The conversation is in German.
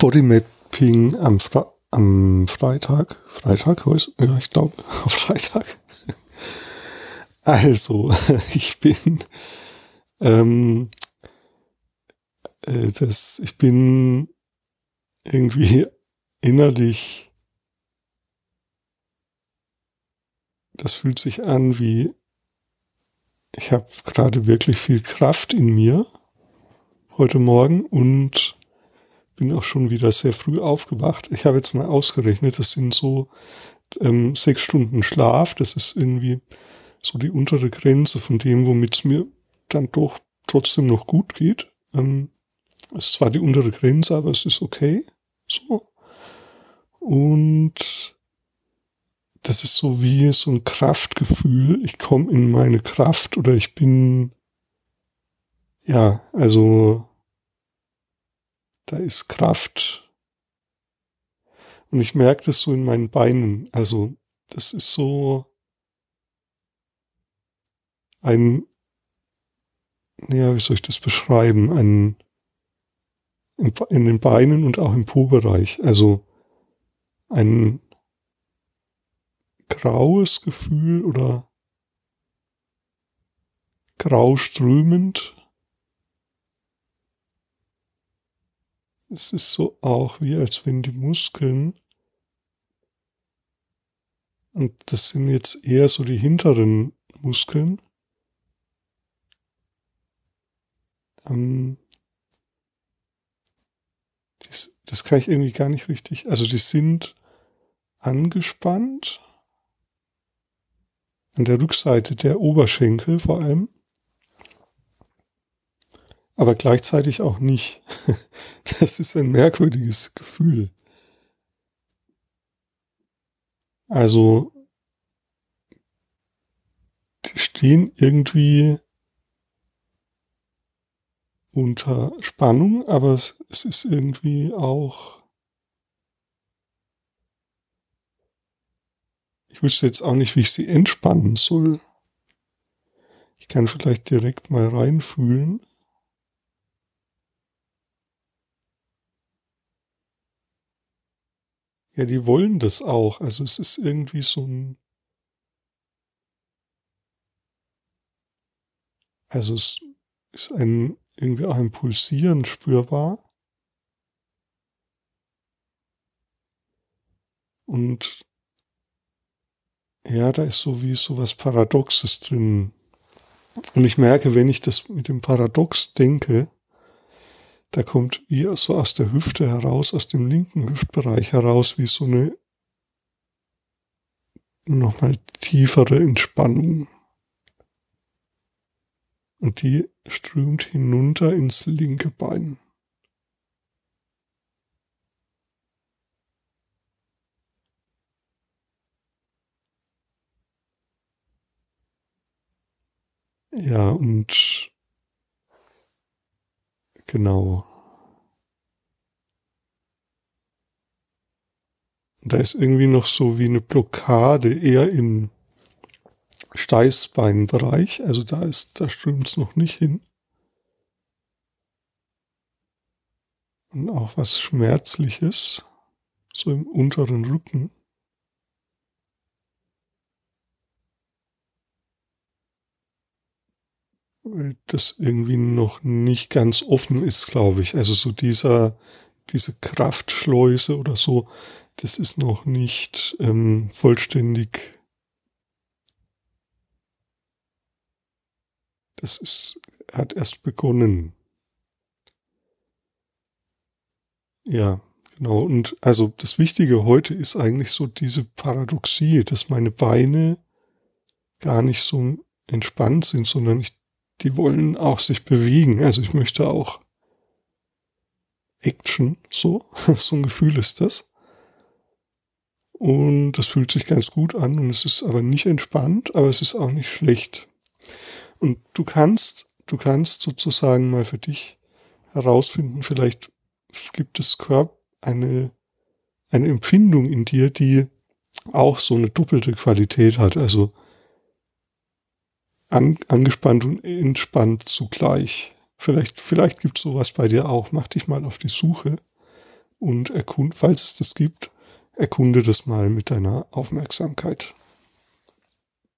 Bodymapping am, Fre am Freitag. Freitag, ja, ich glaube, auf Freitag. Also, ich bin, ähm, äh, das, ich bin irgendwie innerlich, das fühlt sich an wie, ich habe gerade wirklich viel Kraft in mir heute Morgen und bin auch schon wieder sehr früh aufgewacht. Ich habe jetzt mal ausgerechnet, das sind so ähm, sechs Stunden Schlaf. Das ist irgendwie so die untere Grenze von dem, womit es mir dann doch trotzdem noch gut geht. Ähm, es ist zwar die untere Grenze, aber es ist okay. So. Und das ist so wie so ein Kraftgefühl. Ich komme in meine Kraft oder ich bin, ja, also da ist Kraft. Und ich merke das so in meinen Beinen. Also das ist so ein, ja, wie soll ich das beschreiben? Ein, in, den Beinen und auch im Po-Bereich. Also ein graues Gefühl oder grau strömend es ist so auch wie als wenn die Muskeln, und das sind jetzt eher so die hinteren Muskeln, ähm, das, das kann ich irgendwie gar nicht richtig, also die sind angespannt an der Rückseite der Oberschenkel vor allem aber gleichzeitig auch nicht. Das ist ein merkwürdiges Gefühl. Also, die stehen irgendwie unter Spannung, aber es, ist irgendwie auch, ich wüsste jetzt auch nicht, wie ich sie entspannen soll. Ich kann vielleicht direkt mal reinfühlen. Ja, die wollen das auch. Also es ist irgendwie so ein. Also es ist ein irgendwie auch ein Pulsieren spürbar. Und ja, da ist so wie so was Paradoxes drin. Und ich merke, wenn ich das mit dem Paradox denke, da kommt wie so aus der Hüfte heraus, aus dem linken Hüftbereich heraus, wie so eine nochmal tiefere Entspannung. Und die strömt hinunter ins linke Bein. Ja, und Genau. da ist irgendwie noch so wie eine Blockade eher im Steißbeinbereich. Also da ist, da strömt es noch nicht hin. Und auch was Schmerzliches, so im unteren Rücken. Das irgendwie noch nicht ganz offen ist, glaube ich. Also so dieser, diese Kraftschleuse oder so, das ist noch nicht ähm, vollständig. Das ist, hat erst begonnen. Ja, genau. Und also das Wichtige heute ist eigentlich so diese Paradoxie, dass meine Beine gar nicht so entspannt sind, sondern ich die wollen auch sich bewegen. Also ich möchte auch Action, so, so ein Gefühl ist das. Und das fühlt sich ganz gut an und es ist aber nicht entspannt, aber es ist auch nicht schlecht. Und du kannst, du kannst sozusagen mal für dich herausfinden, vielleicht gibt es Körper eine, eine Empfindung in dir, die auch so eine doppelte Qualität hat. Also an, angespannt und entspannt zugleich. Vielleicht, vielleicht gibt es sowas bei dir auch. Mach dich mal auf die Suche und erkund, falls es das gibt, erkunde das mal mit deiner Aufmerksamkeit.